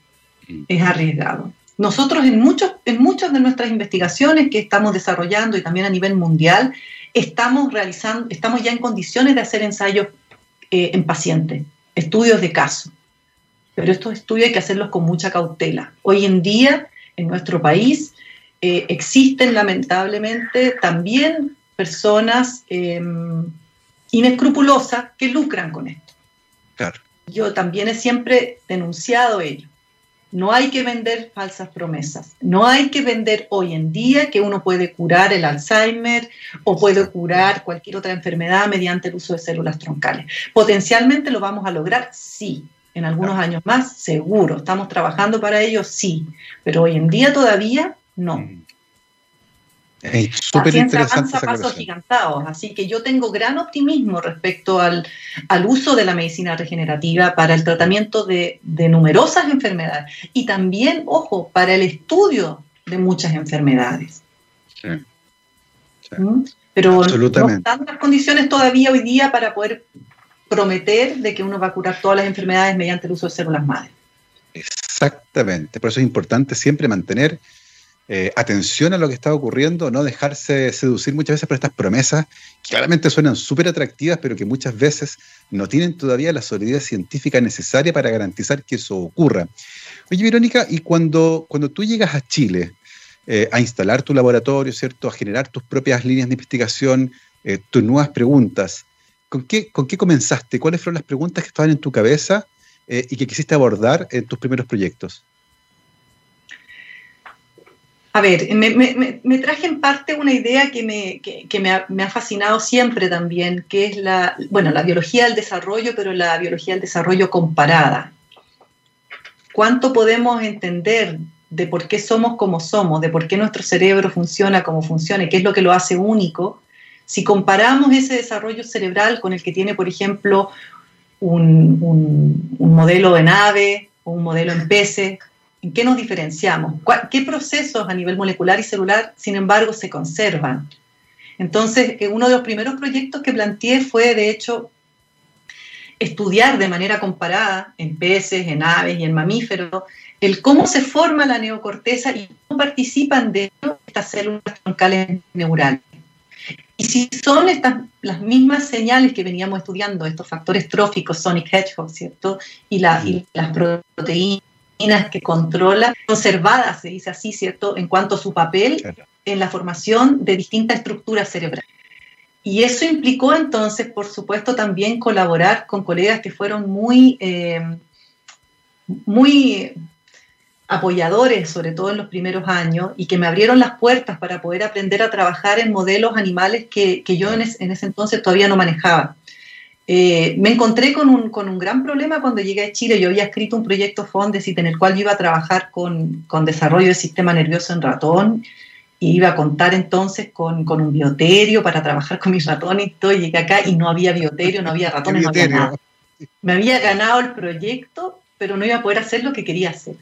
es arriesgado. Nosotros en, muchos, en muchas de nuestras investigaciones que estamos desarrollando y también a nivel mundial, estamos realizando, estamos ya en condiciones de hacer ensayos eh, en pacientes, estudios de caso. Pero estos estudios hay que hacerlos con mucha cautela. Hoy en día, en nuestro país, eh, existen lamentablemente también personas em, inescrupulosas que lucran con esto. Yo también he siempre denunciado ello. No hay que vender falsas promesas. No hay que vender hoy en día que uno puede curar el Alzheimer o puede curar cualquier otra enfermedad mediante el uso de células troncales. Potencialmente lo vamos a lograr, sí. En algunos años más, seguro. Estamos trabajando para ello, sí. Pero hoy en día todavía no. Mm. Es súper interesante. Avanza a pasos gigantados, así que yo tengo gran optimismo respecto al, uso de la medicina regenerativa para el tratamiento de, numerosas enfermedades y también, ojo, para el estudio de muchas enfermedades. Sí. ¿Mm? Pero no están las condiciones todavía hoy día para poder prometer de que uno va a curar todas las enfermedades mediante el uso de células madre. Exactamente, por eso es importante siempre mantener eh, atención a lo que está ocurriendo, no dejarse seducir muchas veces por estas promesas que claramente suenan súper atractivas, pero que muchas veces no tienen todavía la solidez científica necesaria para garantizar que eso ocurra. Oye, Verónica, y cuando, cuando tú llegas a Chile eh, a instalar tu laboratorio, ¿cierto? A generar tus propias líneas de investigación, eh, tus nuevas preguntas, ¿con qué, ¿con qué comenzaste? ¿Cuáles fueron las preguntas que estaban en tu cabeza y que quisiste abordar en tus primeros proyectos? A ver, me, traje en parte una idea que, me, ha, fascinado siempre también, que es la, bueno, la biología del desarrollo, pero la biología del desarrollo comparada. ¿Cuánto podemos entender de por qué somos como somos, de por qué nuestro cerebro funciona como funciona, qué es lo que lo hace único? Si comparamos ese desarrollo cerebral con el que tiene, por ejemplo, un, un modelo en ave o un modelo en peces, ¿En qué nos diferenciamos? ¿Qué procesos a nivel molecular y celular, sin embargo, se conservan? Entonces, eh, uno de los primeros proyectos que planteé fue, de hecho, estudiar de manera comparada en peces, en aves y en mamíferos, el cómo se forma la neocorteza y cómo participan de estas células troncales neurales. Y si son estas las mismas señales que veníamos estudiando, estos factores tróficos, Sonic Hedgehog, ¿cierto? Y, y las proteínas que controla, conservadas, se dice así, ¿cierto?, en cuanto a su papel en la formación de distintas estructuras cerebrales. Y eso implicó entonces, por supuesto, también colaborar con colegas que fueron muy, eh, muy apoyadores, sobre todo en los primeros años, y que me abrieron las puertas para poder aprender a trabajar en modelos animales que, yo en, en, ese entonces todavía no manejaba. Eh, me encontré con un, con un, gran problema cuando llegué a Chile. Yo había escrito un proyecto Fondesit en el cual yo iba a trabajar con, con desarrollo del sistema nervioso en ratón y iba a contar entonces con, con, un bioterio para trabajar con mis ratones y todo. llegué acá y no había bioterio, no había [laughs] ratones, no había nada. Me había ganado el proyecto, pero no iba a poder hacer lo que quería hacer.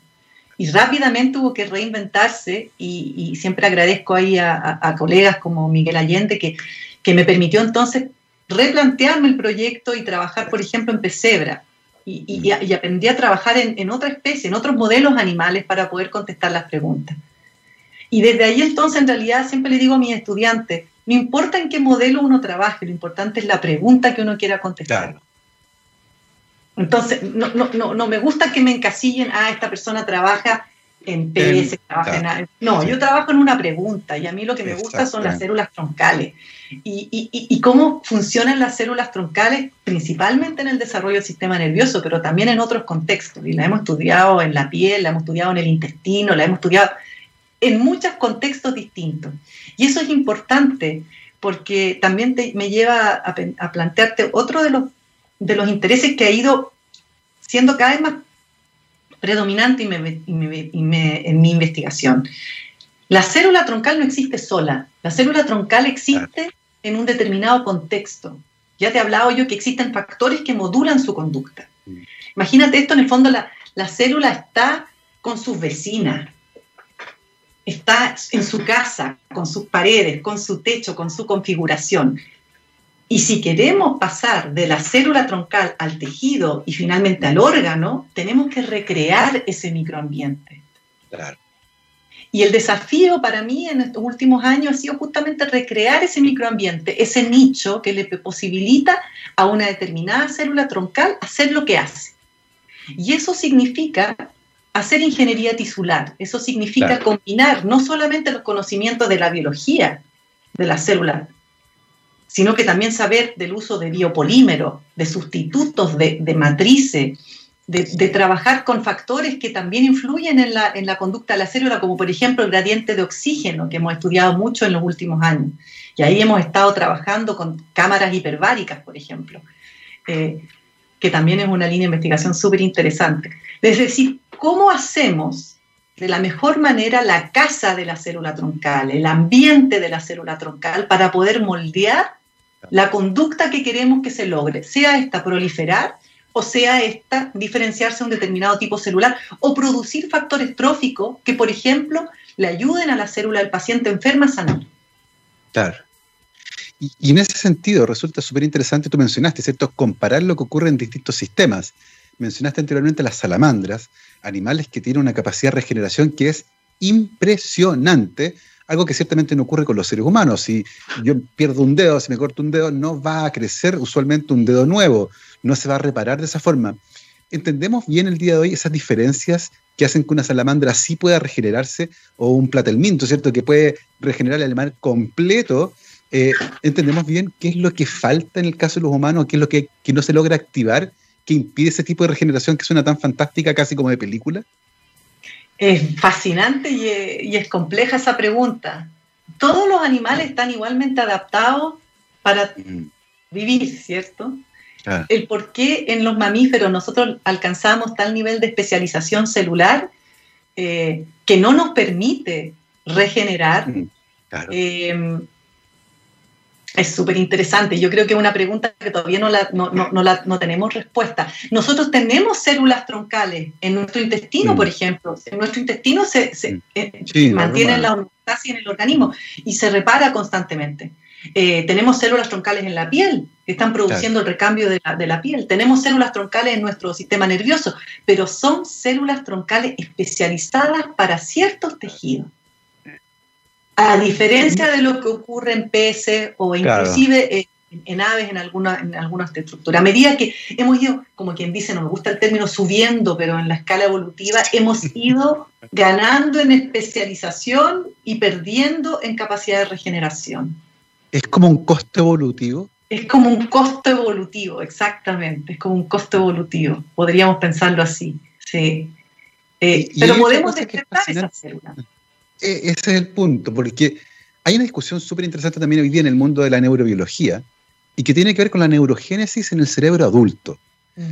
Y rápidamente hubo que reinventarse y, y siempre agradezco ahí a, a, colegas como Miguel Allende que, que me permitió entonces replantearme el proyecto y trabajar, por ejemplo, en pesebra. Y, aprendí a trabajar en, otra especie, en otros modelos animales para poder contestar las preguntas. Y desde ahí entonces, en realidad, siempre le digo a mis estudiantes, no importa en qué modelo uno trabaje, lo importante es la pregunta que uno quiera contestar. Entonces, no, no, no, no me gusta que me encasillen, ah, esta persona trabaja en PS, No, yo trabajo en una pregunta y a mí lo que me gusta son las células troncales. Y, cómo funcionan las células troncales, principalmente en el desarrollo del sistema nervioso, pero también en otros contextos. Y la hemos estudiado en la piel, la hemos estudiado en el intestino, la hemos estudiado en muchos contextos distintos. Y eso es importante porque también me lleva a, plantearte otro de los, de los intereses que ha ido siendo cada vez más predominante en mi investigación. La célula troncal no existe sola, la célula troncal existe en un determinado contexto. Ya te he hablado yo que existen factores que modulan su conducta. Imagínate esto, en el fondo la, la célula está con sus vecinas, está en su casa, con sus paredes, con su techo, con su configuración. Y si queremos pasar de la célula troncal al tejido y finalmente al órgano, tenemos que recrear ese microambiente. Claro. Y el desafío para mí en estos últimos años ha sido justamente recrear ese microambiente, ese nicho que le posibilita a una determinada célula troncal hacer lo que hace. Y eso significa hacer ingeniería tisular, eso significa combinar no solamente los conocimientos de la biología de la célula sino que también saber del uso de biopolímeros, de sustitutos de, matrices, de, trabajar con factores que también influyen en la, en la, conducta de la célula, como por ejemplo el gradiente de oxígeno, que hemos estudiado mucho en los últimos años. Y ahí hemos estado trabajando con cámaras hiperbáricas, por ejemplo, eh, que también es una línea de investigación súper interesante. Es decir, ¿cómo hacemos de la mejor manera la casa de la célula troncal, el ambiente de la célula troncal, para poder moldear la conducta que queremos que se logre, sea esta proliferar o sea esta diferenciarse un determinado tipo celular o producir factores tróficos que, por ejemplo, le ayuden a la célula del paciente enferma a sanar. Claro. Y, en ese sentido resulta súper interesante, tú mencionaste, ¿cierto? Comparar lo que ocurre en distintos sistemas. Mencionaste anteriormente las salamandras, animales que tienen una capacidad de regeneración que es impresionante, algo que ciertamente no ocurre con los seres humanos. Si yo pierdo un dedo, si me corto un dedo, no va a crecer usualmente un dedo nuevo, no se va a reparar de esa forma. ¿Entendemos bien el día de hoy esas diferencias que hacen que una salamandra sí pueda regenerarse o un platelminto, ¿cierto? Que puede regenerar el animal completo. Eh, ¿Entendemos bien qué es lo que falta en el caso de los humanos? ¿Qué es lo que, no se logra activar? que impide ese tipo de regeneración que suena tan fantástica, casi como de película? Es fascinante y es, compleja esa pregunta. Todos los animales están igualmente adaptados para mm. vivir, ¿cierto? El por qué en los mamíferos nosotros alcanzamos tal nivel de especialización celular eh, que no nos permite regenerar. Mm, eh, es súper interesante. Yo creo que es una pregunta que todavía no, la, no, tenemos respuesta. Nosotros tenemos células troncales en nuestro intestino, por ejemplo. En nuestro intestino se, se eh, mantiene la homeostasis en el organismo y se repara constantemente. Eh, tenemos células troncales en la piel que están produciendo el recambio de la, de la, piel. Tenemos células troncales en nuestro sistema nervioso, pero son células troncales especializadas para ciertos tejidos. A diferencia de lo que ocurre en peces o inclusive en, aves en alguna, en algunas estructuras. A medida que hemos ido, como quien dice, no me gusta el término subiendo, pero en la escala evolutiva, hemos ido ganando en especialización y perdiendo en capacidad de regeneración. ¿Es como un costo evolutivo? Es como un costo evolutivo, exactamente. Es como un costo evolutivo. Podríamos pensarlo así. Sí. Eh, pero podemos detectar esas células. E, ese es el punto, porque hay una discusión súper interesante también hoy día en el mundo de la neurobiología y que tiene que ver con la neurogénesis en el cerebro adulto.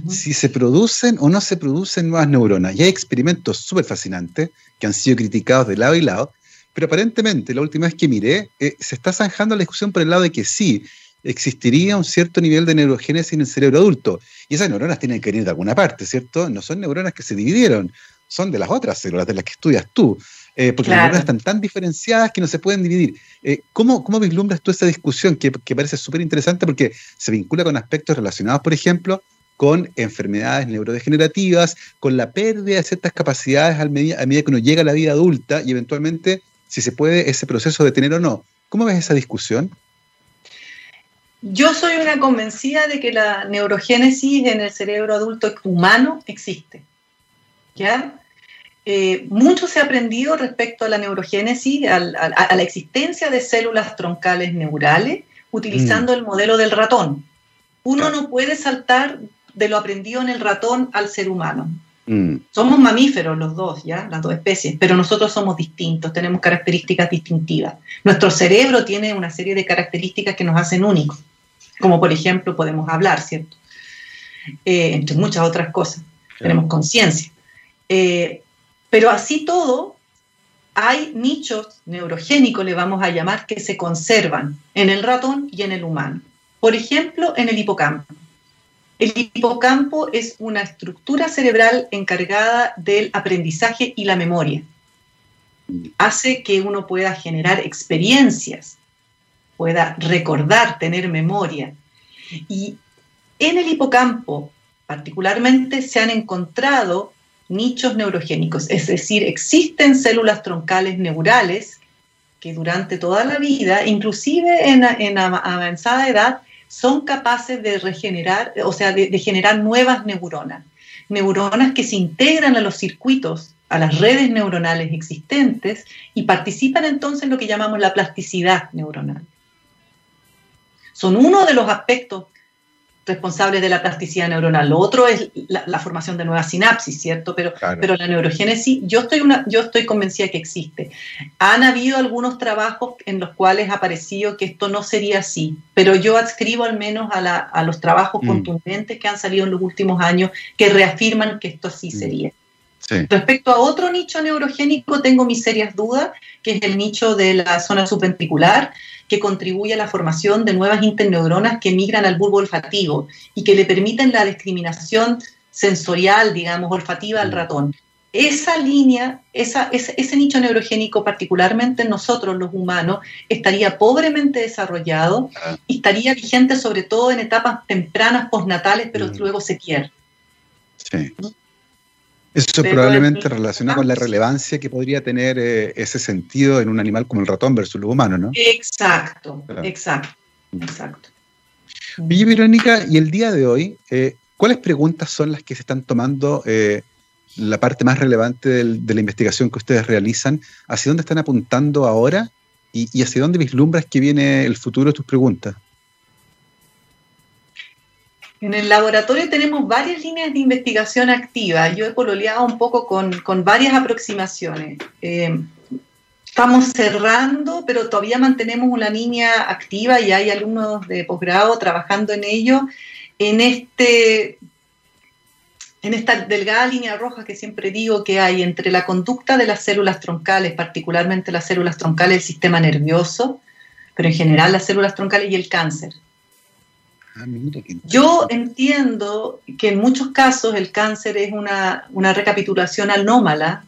Si se producen o no se producen nuevas neuronas. Y hay experimentos súper fascinantes que han sido criticados de lado y lado, pero aparentemente la última vez que miré, eh, se está zanjando la discusión por el lado de que sí, existiría un cierto nivel de neurogénesis en el cerebro adulto. Y esas neuronas tienen que venir de alguna parte, ¿cierto? No son neuronas que se dividieron, son de las otras células, de las que estudias tú. Eh, porque las neuronas están tan diferenciadas que no se pueden dividir. Eh, ¿cómo, ¿cómo, vislumbras tú esa discusión que, parece súper interesante porque se vincula con aspectos relacionados, por ejemplo, con enfermedades neurodegenerativas, con la pérdida de ciertas capacidades a medida, a medida que uno llega a la vida adulta y eventualmente si se puede ese proceso detener o no? ¿Cómo ves esa discusión? Yo soy una convencida de que la neurogénesis en el cerebro adulto humano existe. ¿Ya? Eh, mucho se ha aprendido respecto a la neurogénesis, a, la existencia de células troncales neurales, utilizando mm. el modelo del ratón. Uno no puede saltar de lo aprendido en el ratón al ser humano. Mm. Somos mamíferos los dos, ¿ya? Las dos especies, pero nosotros somos distintos, tenemos características distintivas. Nuestro cerebro tiene una serie de características que nos hacen únicos, como por ejemplo podemos hablar, ¿cierto? Eh, entre muchas otras cosas. Tenemos conciencia. Eh, pero así todo, hay nichos neurogénicos, le vamos a llamar, que se conservan en el ratón y en el humano. Por ejemplo, en el hipocampo. El hipocampo es una estructura cerebral encargada del aprendizaje y la memoria. Hace que uno pueda generar experiencias, pueda recordar, tener memoria. Y en el hipocampo, particularmente, se han encontrado nichos neurogénicos, es decir, existen células troncales neurales que durante toda la vida, inclusive en, avanzada edad, son capaces de regenerar, o sea, de, generar nuevas neuronas. Neuronas que se integran a los circuitos, a las redes neuronales existentes y participan entonces en lo que llamamos la plasticidad neuronal. Son uno de los aspectos responsables de la plasticidad neuronal. Lo otro es la, formación de nuevas sinapsis, ¿cierto? Pero, pero la neurogénesis, yo estoy, una, yo estoy convencida que existe. Han habido algunos trabajos en los cuales ha parecido que esto no sería así, pero yo adscribo al menos a, los trabajos mm. contundentes que han salido en los últimos años que reafirman que esto sí mm. sería. Respecto a otro nicho neurogénico, tengo mis serias dudas, que es el nicho de la zona subventricular, que contribuye a la formación de nuevas interneuronas que migran al bulbo olfativo y que le permiten la discriminación sensorial, digamos, olfativa al mm. ratón. Esa línea, esa, ese, nicho neurogénico, particularmente nosotros los humanos, estaría pobremente desarrollado ah. y estaría vigente sobre todo en etapas tempranas postnatales, pero mm. luego se pierde. Sí. Eso probablemente relaciona con la relevancia que podría tener eh, ese sentido en un animal como el ratón versus los humanos, ¿no? Exacto, exacto, exacto. Oye, Verónica, y el día de hoy, eh, ¿cuáles preguntas son las que se están tomando eh, la parte más relevante de la investigación que ustedes realizan? ¿Hacia dónde están apuntando ahora? ¿Y, y hacia dónde vislumbras que viene el futuro de tus preguntas? En el laboratorio tenemos varias líneas de investigación activas. Yo he pololeado un poco con, varias aproximaciones. Eh, estamos cerrando, pero todavía mantenemos una línea activa y hay alumnos de posgrado trabajando en ello. En, este, en esta delgada línea roja que siempre digo que hay entre la conducta de las células troncales, particularmente las células troncales del sistema nervioso, pero en general las células troncales y el cáncer. Ah, Yo entiendo que en muchos casos el cáncer es una, recapitulación anómala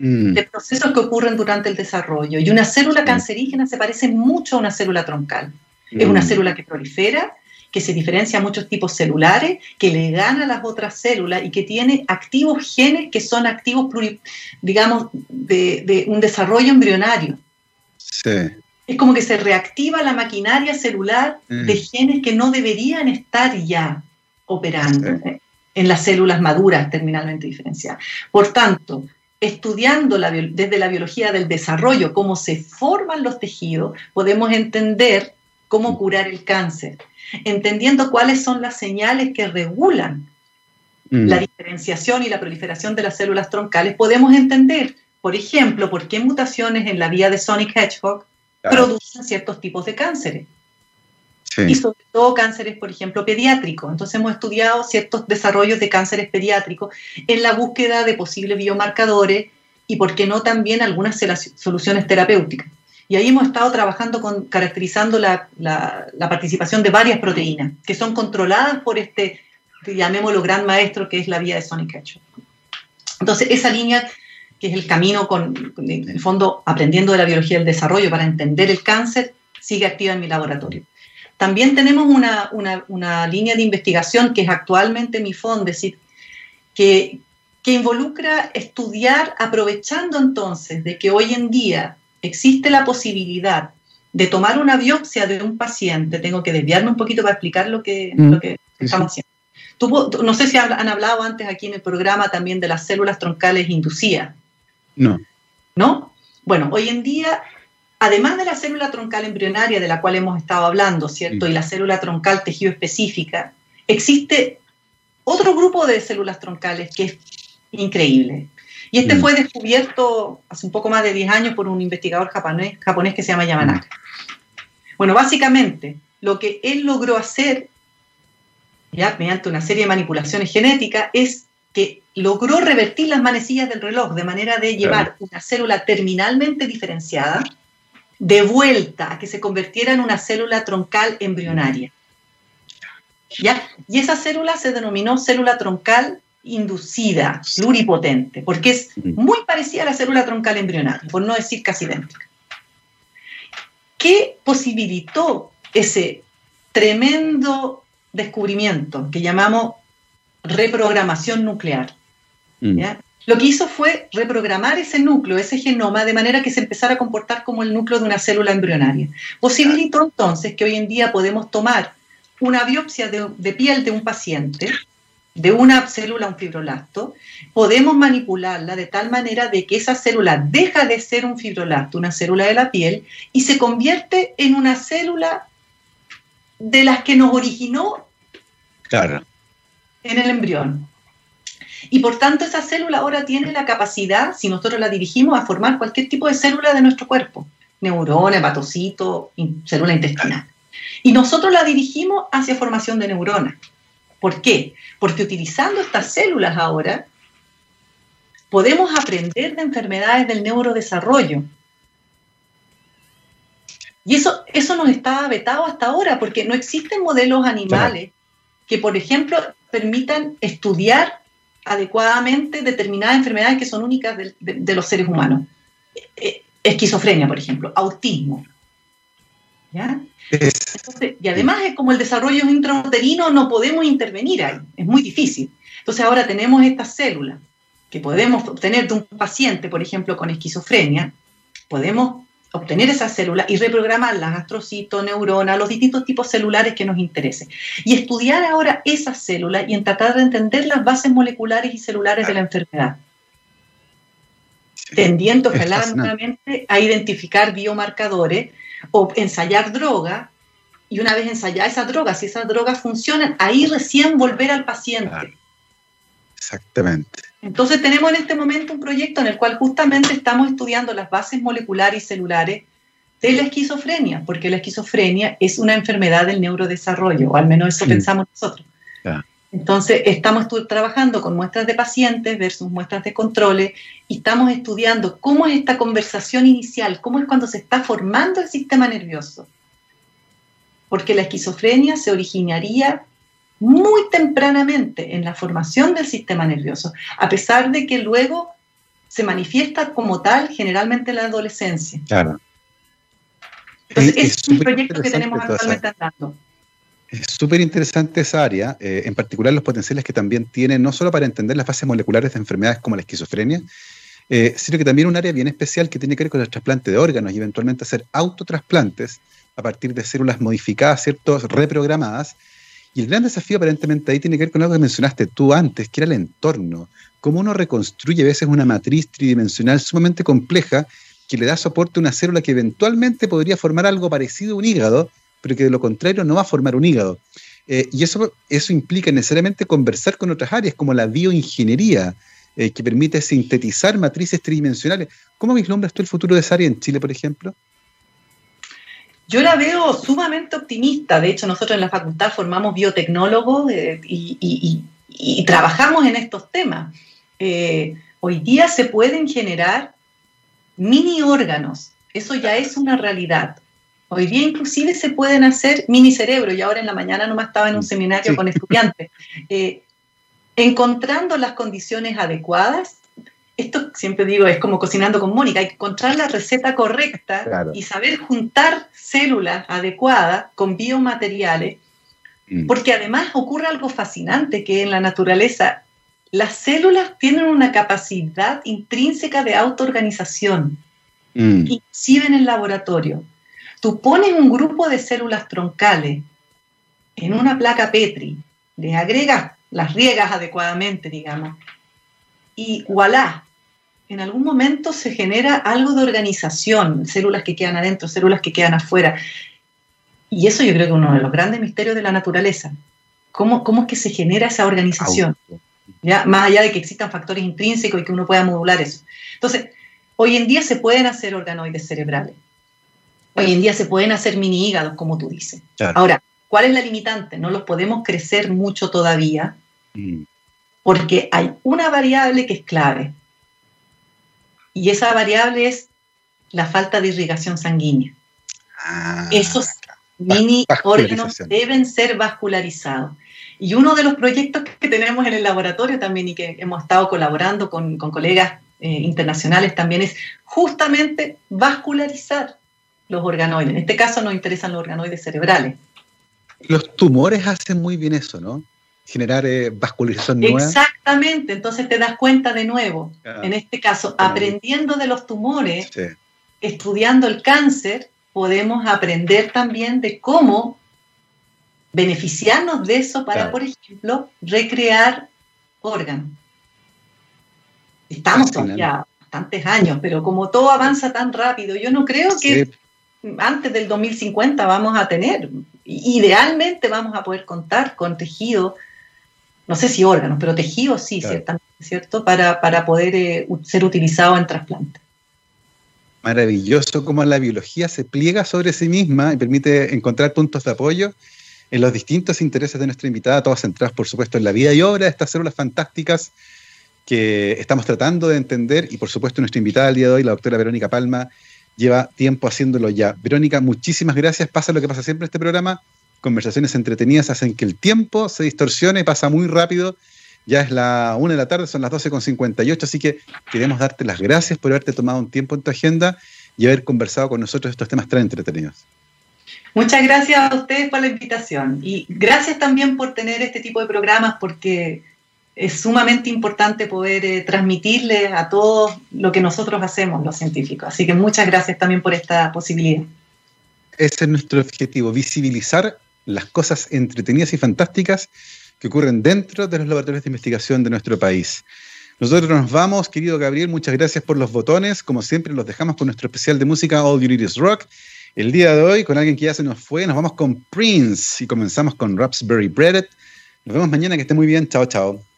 mm. de procesos que ocurren durante el desarrollo. Y una célula mm. cancerígena se parece mucho a una célula troncal. Es una mm. célula que prolifera, que se diferencia a muchos tipos celulares, que le gana a las otras células y que tiene activos genes que son activos, digamos, de, de un desarrollo embrionario. Sí es como que se reactiva la maquinaria celular mm. de genes que no deberían estar ya operando en las células maduras terminalmente diferenciadas. Por tanto, estudiando desde la biología del desarrollo cómo se forman los tejidos, podemos entender cómo mm. curar el cáncer, entendiendo cuáles son las señales que regulan mm. la diferenciación y la proliferación de las células troncales, podemos entender, por ejemplo, por qué mutaciones en la vía de Sonic Hedgehog producen ciertos tipos de cánceres. Y sobre todo cánceres, por ejemplo, pediátricos. Entonces hemos estudiado ciertos desarrollos de cánceres pediátricos en la búsqueda de posibles biomarcadores y, por qué no, también algunas soluciones terapéuticas. Y ahí hemos estado trabajando con, caracterizando la, participación de varias proteínas que son controladas por este, llamémoslo gran maestro, que es la vía de Sonic Hedgehog. Entonces, esa línea que es el camino con, en el fondo, aprendiendo de la biología del desarrollo para entender el cáncer, sigue activa en mi laboratorio. También tenemos una, una, línea de investigación que es actualmente mi fondo, es decir, que, que involucra estudiar, aprovechando entonces de que hoy en día existe la posibilidad de tomar una biopsia de un paciente, tengo que desviarme un poquito para explicar lo que, mm. lo que estamos haciendo. no sé si han hablado antes aquí en el programa también de las células troncales inducidas No. ¿No? Bueno, hoy en día, además de la célula troncal embrionaria de la cual hemos estado hablando, ¿cierto? Y la célula troncal tejido específica, existe otro grupo de células troncales que es increíble. Y este fue descubierto hace un poco más de 10 años por un investigador japonés, japonés que se llama Yamanaka. Bueno, básicamente, lo que él logró hacer, ya mediante una serie de manipulaciones genéticas, es que logró revertir las manecillas del reloj de manera de llevar una célula terminalmente diferenciada de vuelta a que se convirtiera en una célula troncal embrionaria. ¿Ya? Y esa célula se denominó célula troncal inducida, pluripotente, porque es muy parecida a la célula troncal embrionaria, por no decir casi idéntica. ¿Qué posibilitó ese tremendo descubrimiento que llamamos reprogramación nuclear? Mm. Lo que hizo fue reprogramar ese núcleo, ese genoma, de manera que se empezara a comportar como el núcleo de una célula embrionaria. Posibilitó entonces que hoy en día podemos tomar una biopsia de, piel de un paciente, de una célula, un fibrolasto, podemos manipularla de tal manera de que esa célula deja de ser un fibrolasto, una célula de la piel, y se convierte en una célula de las que nos originó claro. en el embrión. Y por tanto esa célula ahora tiene la capacidad, si nosotros la dirigimos, a formar cualquier tipo de célula de nuestro cuerpo, neurona, hepatocito, célula intestinal. Y nosotros la dirigimos hacia formación de neuronas. ¿Por qué? Porque utilizando estas células ahora, podemos aprender de enfermedades del neurodesarrollo. Y eso, eso nos estaba vetado hasta ahora, porque no existen modelos animales que, por ejemplo, permitan estudiar adecuadamente determinadas enfermedades que son únicas de, los seres humanos. Eh, esquizofrenia, por ejemplo, autismo. ¿Ya? y además es como el desarrollo intrauterino, no podemos intervenir ahí, es muy difícil. Entonces ahora tenemos estas células que podemos obtener de un paciente, por ejemplo, con esquizofrenia, podemos obtener esas células y reprogramar las astrocitos, neuronas, los distintos tipos celulares que nos interesen. Y estudiar ahora esas células y en tratar de entender las bases moleculares y celulares de la enfermedad. Tendiendo, ojalá, a identificar biomarcadores o ensayar droga y una vez ensayar esas drogas, si esas drogas funcionan, ahí recién volver al paciente. Exactamente. Entonces tenemos en este momento un proyecto en el cual justamente estamos estudiando las bases moleculares y celulares de la esquizofrenia, porque la esquizofrenia es una enfermedad del neurodesarrollo, o al menos eso pensamos nosotros. Entonces, estamos trabajando con muestras de pacientes versus muestras de controles y estamos estudiando cómo es esta conversación inicial, cómo es cuando se está formando el sistema nervioso. Porque la esquizofrenia se originaría muy tempranamente en la formación del sistema nervioso, a pesar de que luego se manifiesta como tal generalmente en la adolescencia. Claro. Entonces, es, un proyecto que tenemos actualmente andando. Es súper interesante esa área, eh, en particular los potenciales que también tiene, no solo para entender las fases moleculares de enfermedades como la esquizofrenia, eh, sino que también un área bien especial que tiene que ver con el trasplante de órganos y eventualmente hacer autotrasplantes a partir de células modificadas, ¿cierto? reprogramadas. Y el gran desafío aparentemente ahí tiene que ver con algo que mencionaste tú antes, que era el entorno. Cómo uno reconstruye a veces una matriz tridimensional sumamente compleja que le da soporte a una célula que eventualmente podría formar algo parecido a un hígado, pero que de lo contrario no va a formar un hígado. Eh, y eso, eso implica necesariamente conversar con otras áreas, como la bioingeniería, eh, que permite sintetizar matrices tridimensionales. ¿Cómo vislumbras tú el futuro de esa área en Chile, por ejemplo? Yo la veo sumamente optimista. De hecho, nosotros en la facultad formamos biotecnólogos eh, y, trabajamos en estos temas. hoy día se pueden generar mini órganos. Eso ya es una realidad. Hoy día inclusive se pueden hacer mini cerebro y ahora en la mañana nomás estaba en un seminario con estudiantes. [laughs] Eh, encontrando las condiciones adecuadas, esto siempre digo, es como cocinando con Mónica, hay que encontrar la receta correcta y saber juntar células adecuadas con biomateriales, mm. porque además ocurre algo fascinante que en la naturaleza las células tienen una capacidad intrínseca de autoorganización, mm. inclusive en el laboratorio. Tú pones un grupo de células troncales en una placa Petri, le agregas, las riegas adecuadamente, digamos, y voilà, en algún momento se genera algo de organización, células que quedan adentro, células que quedan afuera. Y eso yo creo que es uno de los grandes misterios de la naturaleza. ¿Cómo, cómo es que se genera esa organización? ¿Ya? Más allá de que existan factores intrínsecos y que uno pueda modular eso. Entonces, hoy en día se pueden hacer organoides cerebrales. Hoy en día se pueden hacer mini hígados, como tú dices. Ahora, ¿cuál es la limitante? No los podemos crecer mucho todavía, mm. Porque hay una variable que es clave. Y esa variable es la falta de irrigación sanguínea. Ah, Esos mini órganos deben ser vascularizados. Y uno de los proyectos que tenemos en el laboratorio también y que hemos estado colaborando con, colegas eh, internacionales también es justamente vascularizar los organoides. En este caso nos interesan los organoides cerebrales. Los tumores hacen muy bien eso, ¿no? Generar eh, vascularización nueva. Exactamente, entonces te das cuenta de nuevo, en este caso, aprendiendo de los tumores, estudiando el cáncer, podemos aprender también de cómo beneficiarnos de eso para, por ejemplo, recrear órganos. Estamos ya bastantes años, pero como todo avanza tan rápido, yo no creo que antes del 2050 vamos a tener, idealmente vamos a poder contar con tejido, no sé si órganos, pero tejido sí, ciertamente, ¿cierto? Para, para poder eh, ser utilizado en trasplantes. Maravilloso cómo la biología se pliega sobre sí misma y permite encontrar puntos de apoyo en los distintos intereses de nuestra invitada, todos centrados, por supuesto, en la vida y obra de estas células fantásticas que estamos tratando de entender y, por supuesto, nuestra invitada al día de hoy, la doctora Verónica Palma, lleva tiempo haciéndolo ya. Verónica, muchísimas gracias. Pasa lo que pasa siempre en este programa. Conversaciones entretenidas hacen que el tiempo se distorsione, pasa muy rápido. Ya es la una de la tarde, son las 12.58, así que queremos darte las gracias por haberte tomado un tiempo en tu agenda y haber conversado con nosotros estos temas tan entretenidos. Muchas gracias a ustedes por la invitación y gracias también por tener este tipo de programas porque es sumamente importante poder eh, transmitirle a todos lo que nosotros hacemos, los científicos. Así que muchas gracias también por esta posibilidad. Ese es nuestro objetivo, visibilizar las cosas entretenidas y fantásticas que ocurren dentro de los laboratorios de investigación de nuestro país. Nosotros nos vamos, querido Gabriel, muchas gracias por los botones. Como siempre, los dejamos con nuestro especial de música All You Need Is Rock. El día de hoy, con alguien que ya se nos fue, nos vamos con Prince y comenzamos con Raspberry Bread. Nos vemos mañana, que esté muy bien. Chao, chao.